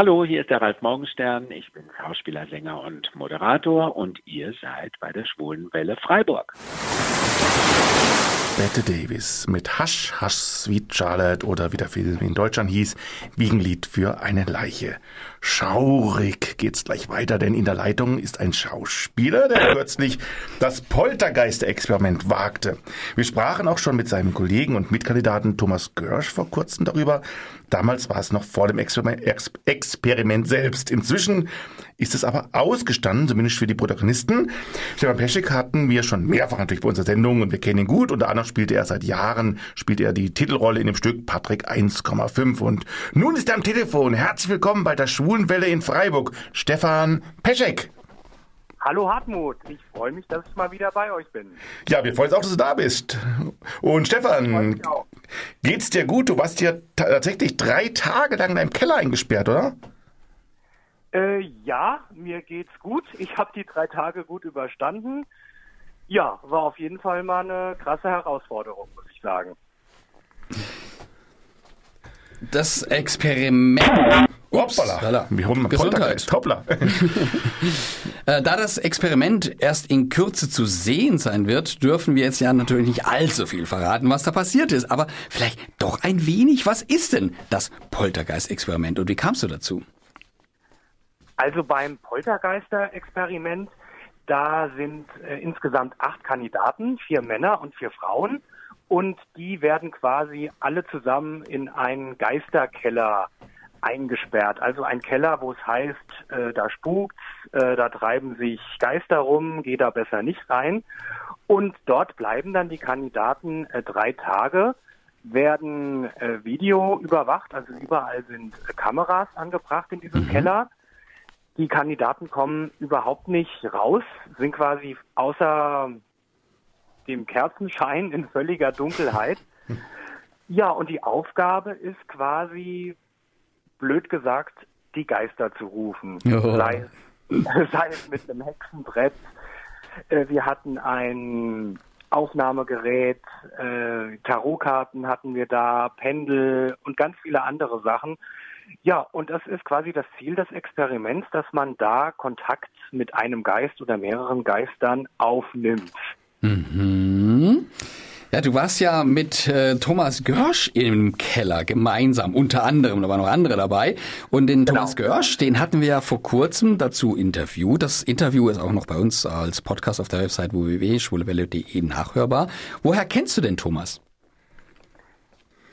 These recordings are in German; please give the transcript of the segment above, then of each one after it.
Hallo, hier ist der Ralf Morgenstern. Ich bin Schauspieler, Sänger und Moderator und ihr seid bei der Schwulenwelle Freiburg. Bette Davis mit Hush, Hush, Sweet Charlotte oder wie der Film in Deutschland hieß, Wiegenlied für eine Leiche. Schaurig geht's gleich weiter, denn in der Leitung ist ein Schauspieler, der kürzlich das Poltergeist-Experiment wagte. Wir sprachen auch schon mit seinem Kollegen und Mitkandidaten Thomas Görsch vor kurzem darüber. Damals war es noch vor dem Experiment, selbst. Inzwischen ist es aber ausgestanden, zumindest für die Protagonisten. Stefan Peschek hatten wir schon mehrfach natürlich bei unserer Sendung und wir kennen ihn gut. Unter anderem spielte er seit Jahren, spielt er die Titelrolle in dem Stück Patrick 1,5. Und nun ist er am Telefon. Herzlich willkommen bei der Schwulenwelle in Freiburg. Stefan Peschek. Hallo Hartmut, ich freue mich, dass ich mal wieder bei euch bin. Ja, wir freuen uns auch, dass du da bist. Und Stefan, geht's dir gut? Du warst ja tatsächlich drei Tage lang in deinem Keller eingesperrt, oder? Äh, ja, mir geht's gut. Ich habe die drei Tage gut überstanden. Ja, war auf jeden Fall mal eine krasse Herausforderung, muss ich sagen. Das Experiment. Upsala. Wir holen mal Gesundheit. Hoppla. Äh, da das Experiment erst in Kürze zu sehen sein wird, dürfen wir jetzt ja natürlich nicht allzu viel verraten, was da passiert ist. Aber vielleicht doch ein wenig. Was ist denn das Poltergeist-Experiment und wie kamst du dazu? Also beim Poltergeister-Experiment, da sind äh, insgesamt acht Kandidaten, vier Männer und vier Frauen. Und die werden quasi alle zusammen in einen Geisterkeller eingesperrt. Also ein Keller, wo es heißt, äh, da spukt, äh, da treiben sich Geister rum, geh da besser nicht rein. Und dort bleiben dann die Kandidaten äh, drei Tage, werden äh, Video überwacht, also überall sind äh, Kameras angebracht in diesem mhm. Keller. Die Kandidaten kommen überhaupt nicht raus, sind quasi außer dem Kerzenschein in völliger Dunkelheit. Ja, und die Aufgabe ist quasi, blöd gesagt, die Geister zu rufen. Oh. Sei, sei es mit einem Hexenbrett. Äh, wir hatten ein Aufnahmegerät, äh, Tarotkarten hatten wir da, Pendel und ganz viele andere Sachen. Ja, und das ist quasi das Ziel des Experiments, dass man da Kontakt mit einem Geist oder mehreren Geistern aufnimmt. Mhm. Ja, du warst ja mit äh, Thomas Görsch im Keller gemeinsam, unter anderem, da waren noch andere dabei. Und den genau. Thomas Görsch, den hatten wir ja vor kurzem dazu interviewt. Das Interview ist auch noch bei uns als Podcast auf der Website www.schwulewelle.de nachhörbar. Woher kennst du den Thomas?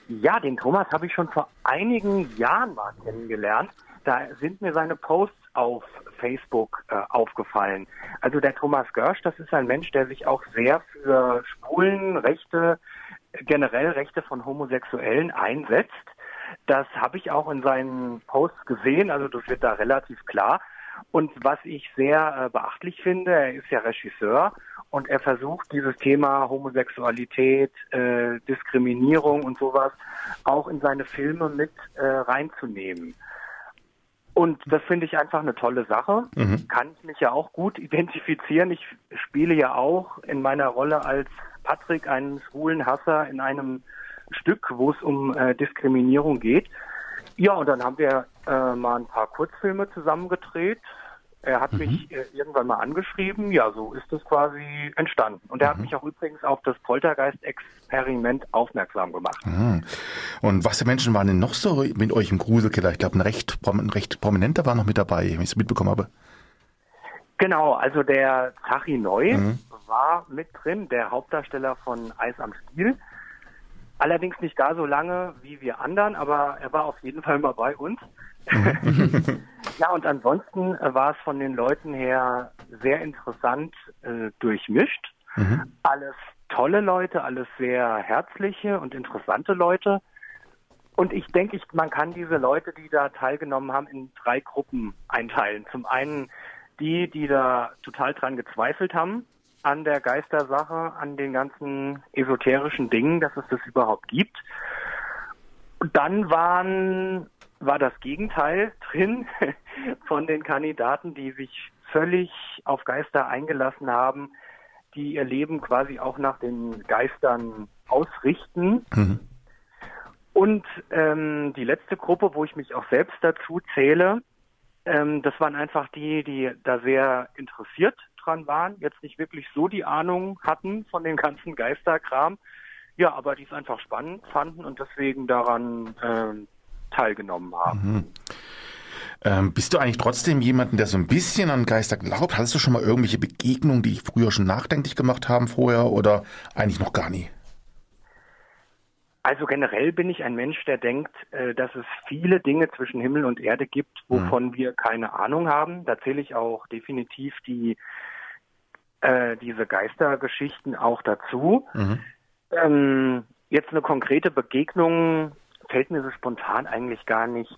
Ja, den Thomas habe ich schon vor einigen Jahren mal kennengelernt. Da sind mir seine Posts auf Facebook äh, aufgefallen. Also der Thomas Görsch, das ist ein Mensch, der sich auch sehr für Schwulenrechte, generell Rechte von Homosexuellen einsetzt. Das habe ich auch in seinen Posts gesehen, also das wird da relativ klar. Und was ich sehr äh, beachtlich finde, er ist ja Regisseur und er versucht dieses Thema Homosexualität, äh, Diskriminierung und sowas auch in seine Filme mit äh, reinzunehmen. Und das finde ich einfach eine tolle Sache. Mhm. Kann ich mich ja auch gut identifizieren. Ich spiele ja auch in meiner Rolle als Patrick einen schwulen Hasser in einem Stück, wo es um äh, Diskriminierung geht. Ja, und dann haben wir äh, mal ein paar Kurzfilme zusammengedreht. Er hat mhm. mich äh, irgendwann mal angeschrieben. Ja, so ist es quasi entstanden. Und er mhm. hat mich auch übrigens auf das Poltergeist-Experiment aufmerksam gemacht. Mhm. Und was für Menschen waren denn noch so mit euch im Gruselkeller? Ich glaube, ein recht, ein recht prominenter war noch mit dabei, wenn ich es mitbekommen habe. Genau, also der Tachi Neu mhm. war mit drin, der Hauptdarsteller von Eis am Stiel. Allerdings nicht gar so lange wie wir anderen, aber er war auf jeden Fall mal bei uns. ja, und ansonsten war es von den Leuten her sehr interessant äh, durchmischt. Mhm. Alles tolle Leute, alles sehr herzliche und interessante Leute. Und ich denke, ich, man kann diese Leute, die da teilgenommen haben, in drei Gruppen einteilen. Zum einen die, die da total dran gezweifelt haben, an der Geistersache, an den ganzen esoterischen Dingen, dass es das überhaupt gibt. Und dann waren war das Gegenteil drin von den Kandidaten, die sich völlig auf Geister eingelassen haben, die ihr Leben quasi auch nach den Geistern ausrichten. Mhm. Und ähm, die letzte Gruppe, wo ich mich auch selbst dazu zähle, ähm, das waren einfach die, die da sehr interessiert dran waren, jetzt nicht wirklich so die Ahnung hatten von dem ganzen Geisterkram. Ja, aber die es einfach spannend fanden und deswegen daran ähm, teilgenommen haben. Mhm. Ähm, bist du eigentlich trotzdem jemanden, der so ein bisschen an Geister glaubt? Hattest du schon mal irgendwelche Begegnungen, die dich früher schon nachdenklich gemacht haben vorher oder eigentlich noch gar nie? Also generell bin ich ein Mensch, der denkt, äh, dass es viele Dinge zwischen Himmel und Erde gibt, wovon mhm. wir keine Ahnung haben. Da zähle ich auch definitiv die äh, diese Geistergeschichten auch dazu. Mhm. Ähm, jetzt eine konkrete Begegnung fällt mir so spontan eigentlich gar nicht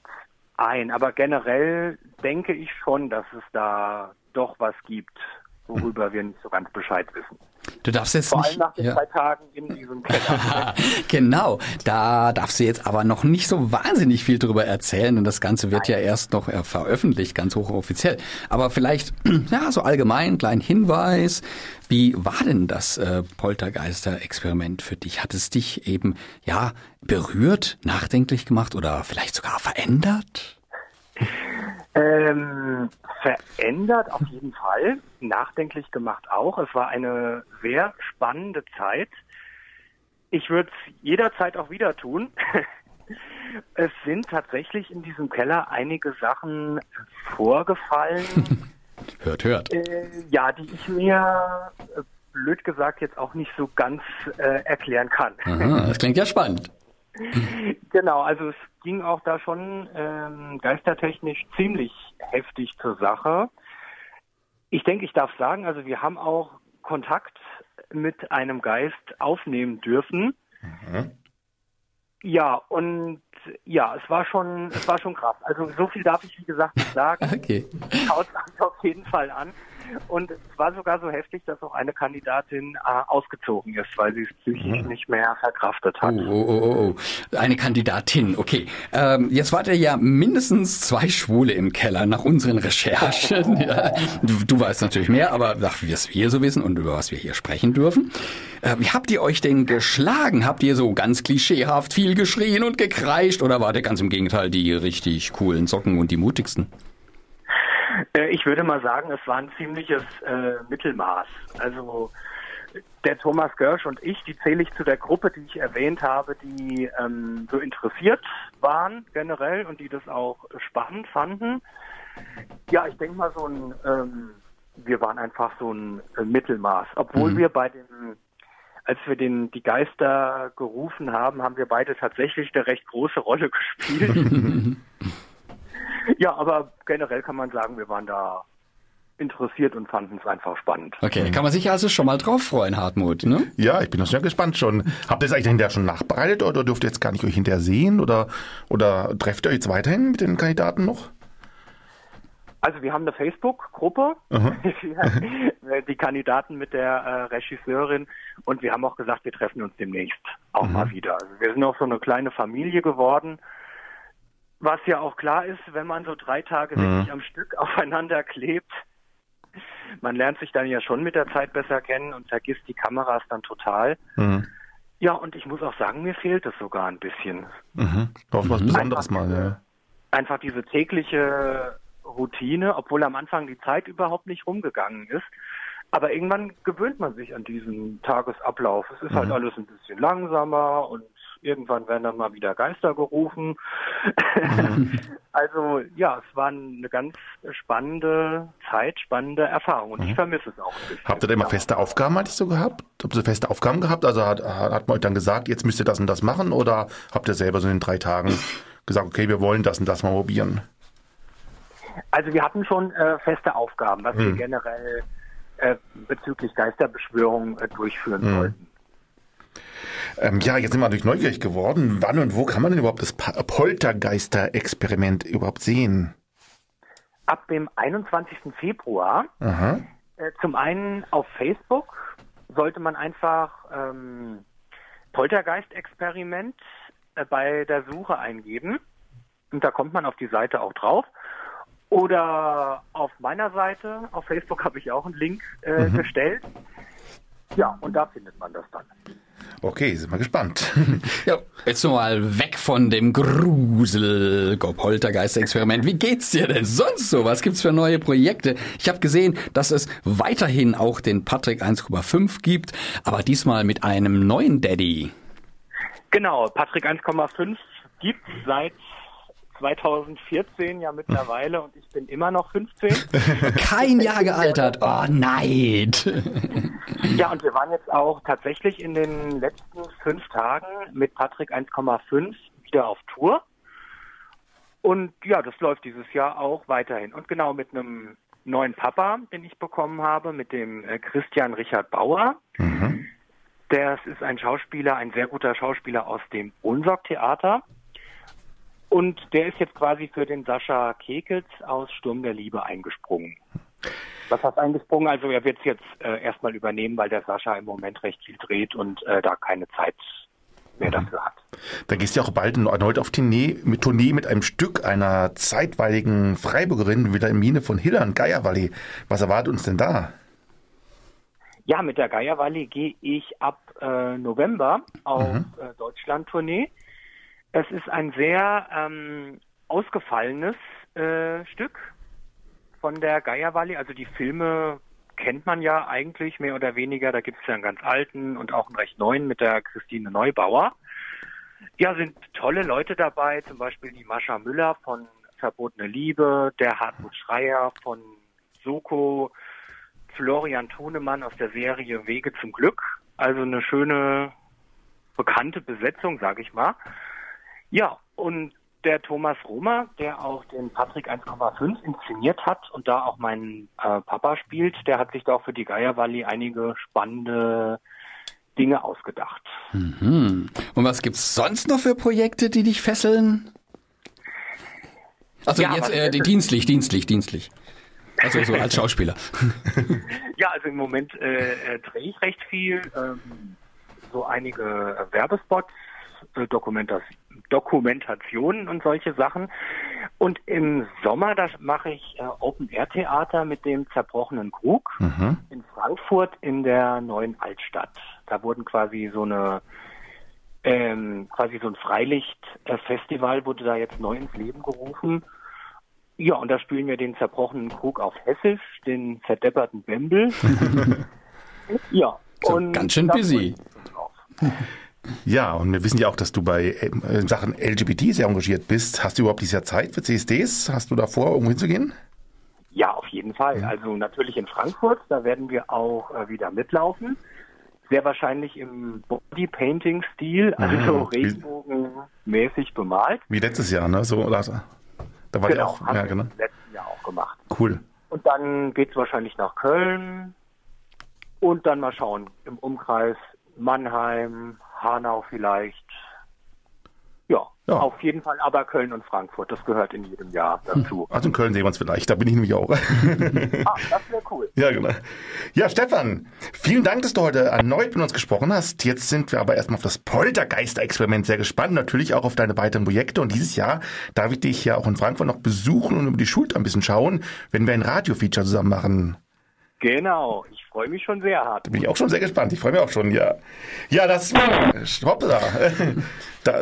ein. Aber generell denke ich schon, dass es da doch was gibt, worüber wir nicht so ganz Bescheid wissen. Du darfst jetzt Vor nicht. allem nach den ja. zwei Tagen in diesem Keller. genau, da darfst du jetzt aber noch nicht so wahnsinnig viel drüber erzählen, denn das Ganze wird Nein. ja erst noch äh, veröffentlicht, ganz hochoffiziell. Aber vielleicht, ja, so allgemein, kleinen Hinweis. Wie war denn das äh, Poltergeister-Experiment für dich? Hat es dich eben, ja, berührt, nachdenklich gemacht oder vielleicht sogar verändert? Ähm, verändert auf jeden Fall, nachdenklich gemacht auch. Es war eine sehr spannende Zeit. Ich würde es jederzeit auch wieder tun. es sind tatsächlich in diesem Keller einige Sachen vorgefallen. hört, hört. Äh, ja, die ich mir äh, blöd gesagt jetzt auch nicht so ganz äh, erklären kann. Aha, das klingt ja spannend. Genau, also es ging auch da schon ähm, geistertechnisch ziemlich heftig zur Sache. Ich denke, ich darf sagen, also wir haben auch Kontakt mit einem Geist aufnehmen dürfen. Mhm. Ja, und ja, es war schon, es war schon krass. Also so viel darf ich wie gesagt nicht sagen. Okay. Schaut euch auf jeden Fall an. Und es war sogar so heftig, dass auch eine Kandidatin äh, ausgezogen ist, weil sie es psychisch mhm. nicht mehr verkraftet hat. Oh, oh, oh, oh. Eine Kandidatin, okay. Ähm, jetzt wart ihr ja mindestens zwei Schwule im Keller nach unseren Recherchen. ja. du, du, weißt natürlich mehr, aber nach was wir so wissen und über was wir hier sprechen dürfen. Äh, wie habt ihr euch denn geschlagen? Habt ihr so ganz klischeehaft viel geschrien und gekreischt oder wart ihr ganz im Gegenteil die richtig coolen Socken und die mutigsten? Äh, ich würde mal sagen, es war ein ziemliches äh, Mittelmaß. Also der Thomas Görsch und ich, die zähle ich zu der Gruppe, die ich erwähnt habe, die ähm, so interessiert waren generell und die das auch spannend fanden. Ja, ich denke mal so ein, ähm, wir waren einfach so ein äh, Mittelmaß, obwohl mhm. wir bei den als wir den, die Geister gerufen haben, haben wir beide tatsächlich eine recht große Rolle gespielt. Ja, aber generell kann man sagen, wir waren da interessiert und fanden es einfach spannend. Okay, kann man sich also schon mal drauf freuen, Hartmut, ne? Ja, ich bin auch sehr gespannt schon. Habt ihr es eigentlich hinterher schon nachbereitet oder dürft ihr jetzt gar nicht euch hinterher sehen oder, oder trefft ihr euch jetzt weiterhin mit den Kandidaten noch? Also wir haben eine Facebook-Gruppe, die Kandidaten mit der äh, Regisseurin und wir haben auch gesagt, wir treffen uns demnächst auch mhm. mal wieder. Also wir sind auch so eine kleine Familie geworden was ja auch klar ist, wenn man so drei Tage mhm. wirklich am Stück aufeinander klebt, man lernt sich dann ja schon mit der Zeit besser kennen und vergisst die Kameras dann total. Mhm. Ja, und ich muss auch sagen, mir fehlt es sogar ein bisschen. Mhm. Auf was. Besonderes einfach mal, ja. Einfach diese tägliche Routine, obwohl am Anfang die Zeit überhaupt nicht rumgegangen ist. Aber irgendwann gewöhnt man sich an diesen Tagesablauf. Es ist halt mhm. alles ein bisschen langsamer und Irgendwann werden dann mal wieder Geister gerufen. Also ja, es war eine ganz spannende Zeit, spannende Erfahrung und mhm. ich vermisse es auch ein bisschen. Habt ihr da immer feste Aufgaben eigentlich so gehabt? Habt ihr feste Aufgaben gehabt? Also hat, hat man euch dann gesagt, jetzt müsst ihr das und das machen oder habt ihr selber so in den drei Tagen gesagt, okay, wir wollen das und das mal probieren? Also wir hatten schon äh, feste Aufgaben, was mhm. wir generell äh, bezüglich Geisterbeschwörung äh, durchführen mhm. sollten. Ähm, ja, jetzt sind wir natürlich neugierig geworden. Wann und wo kann man denn überhaupt das Poltergeister-Experiment überhaupt sehen? Ab dem 21. Februar. Aha. Äh, zum einen auf Facebook sollte man einfach ähm, Poltergeist-Experiment äh, bei der Suche eingeben. Und da kommt man auf die Seite auch drauf. Oder auf meiner Seite, auf Facebook habe ich auch einen Link äh, mhm. gestellt. Ja, und da findet man das dann. Okay, sind wir gespannt. Ja, jetzt mal weg von dem Grusel Poltergeist-Experiment. Wie geht's dir denn sonst so? Was gibt's für neue Projekte? Ich habe gesehen, dass es weiterhin auch den Patrick 1,5 gibt, aber diesmal mit einem neuen Daddy. Genau, Patrick 1,5 gibt seit 2014 ja mittlerweile und ich bin immer noch 15. Kein Jahr gealtert. Oh, Neid. Ja, und wir waren jetzt auch tatsächlich in den letzten fünf Tagen mit Patrick 1,5 wieder auf Tour. Und ja, das läuft dieses Jahr auch weiterhin. Und genau mit einem neuen Papa, den ich bekommen habe, mit dem äh, Christian Richard Bauer. Mhm. Der ist ein Schauspieler, ein sehr guter Schauspieler aus dem Unsorg-Theater. Und der ist jetzt quasi für den Sascha Kekels aus Sturm der Liebe eingesprungen. Was heißt eingesprungen? Also er wird es jetzt äh, erstmal übernehmen, weil der Sascha im Moment recht viel dreht und äh, da keine Zeit mehr mhm. dafür hat. Da gehst du ja auch bald erneut auf Tournee mit, Tournee mit einem Stück einer zeitweiligen Freiburgerin, Wilhelmine von Hillern, Geierwalli. Was erwartet uns denn da? Ja, mit der Geierwalli gehe ich ab äh, November auf mhm. äh, Deutschland-Tournee. Es ist ein sehr ähm, ausgefallenes äh, Stück von der Geierwalli. Also die Filme kennt man ja eigentlich mehr oder weniger. Da gibt es ja einen ganz alten und auch einen recht neuen mit der Christine Neubauer. Ja, sind tolle Leute dabei, zum Beispiel die Mascha Müller von Verbotene Liebe, der Hartmut Schreier von Soko, Florian Tonemann aus der Serie Wege zum Glück. Also eine schöne, bekannte Besetzung, sage ich mal. Ja, und der Thomas Romer, der auch den Patrick 1,5 inszeniert hat und da auch mein äh, Papa spielt, der hat sich da auch für die Geierwalli einige spannende Dinge ausgedacht. Mhm. Und was gibt's sonst noch für Projekte, die dich fesseln? Also ja, jetzt äh, dienstlich, dienstlich, dienstlich. Also so als Schauspieler. ja, also im Moment äh, äh, drehe ich recht viel. Ähm, so einige Werbespots, äh, Dokumentation Dokumentationen und solche Sachen. Und im Sommer, das mache ich äh, Open-Air-Theater mit dem zerbrochenen Krug mhm. in Frankfurt in der neuen Altstadt. Da wurden quasi so eine ähm, quasi so ein Freilichtfestival wurde da jetzt neu ins Leben gerufen. Ja, und da spielen wir den zerbrochenen Krug auf Hessisch, den verdepperten Bembel. ja. So, und ganz schön busy. Ja, und wir wissen ja auch, dass du bei äh, Sachen LGBT sehr engagiert bist. Hast du überhaupt dieses Jahr Zeit für CSDs? Hast du da vor, irgendwo hinzugehen? Ja, auf jeden Fall. Also natürlich in Frankfurt, da werden wir auch äh, wieder mitlaufen. Sehr wahrscheinlich im Bodypainting-Stil, also mhm. regenbogenmäßig bemalt. Wie letztes Jahr, ne? So, oder, da war genau, auch, ja, genau. letzten Jahr auch gemacht. Cool. Und dann geht es wahrscheinlich nach Köln und dann mal schauen, im Umkreis Mannheim, Hanau vielleicht. Ja, ja, auf jeden Fall aber Köln und Frankfurt, das gehört in jedem Jahr dazu. Also in Köln sehen wir uns vielleicht, da bin ich nämlich auch. ah, das wäre cool. Ja, genau. Ja, Stefan, vielen Dank, dass du heute erneut mit uns gesprochen hast. Jetzt sind wir aber erstmal auf das Poltergeister-Experiment sehr gespannt, natürlich auch auf deine weiteren Projekte. Und dieses Jahr darf ich dich ja auch in Frankfurt noch besuchen und über die Schulter ein bisschen schauen, wenn wir ein Radio-Feature zusammen machen. Genau, ich freue mich schon sehr hart. Bin ich auch schon sehr gespannt. Ich freue mich auch schon, ja. Ja, das war, hoppla.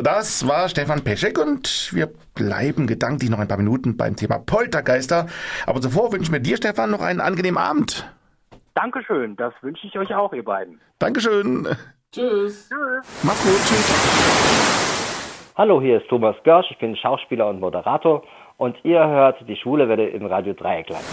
Das war Stefan Peschek und wir bleiben gedanklich noch ein paar Minuten beim Thema Poltergeister. Aber zuvor wünschen wir dir, Stefan, noch einen angenehmen Abend. Dankeschön, das wünsche ich euch auch, ihr beiden. Dankeschön. Tschüss. Tschüss. Mach's gut, tschüss. Hallo, hier ist Thomas Görsch, ich bin Schauspieler und Moderator und ihr hört die Schule Welle im Radio Dreieckland.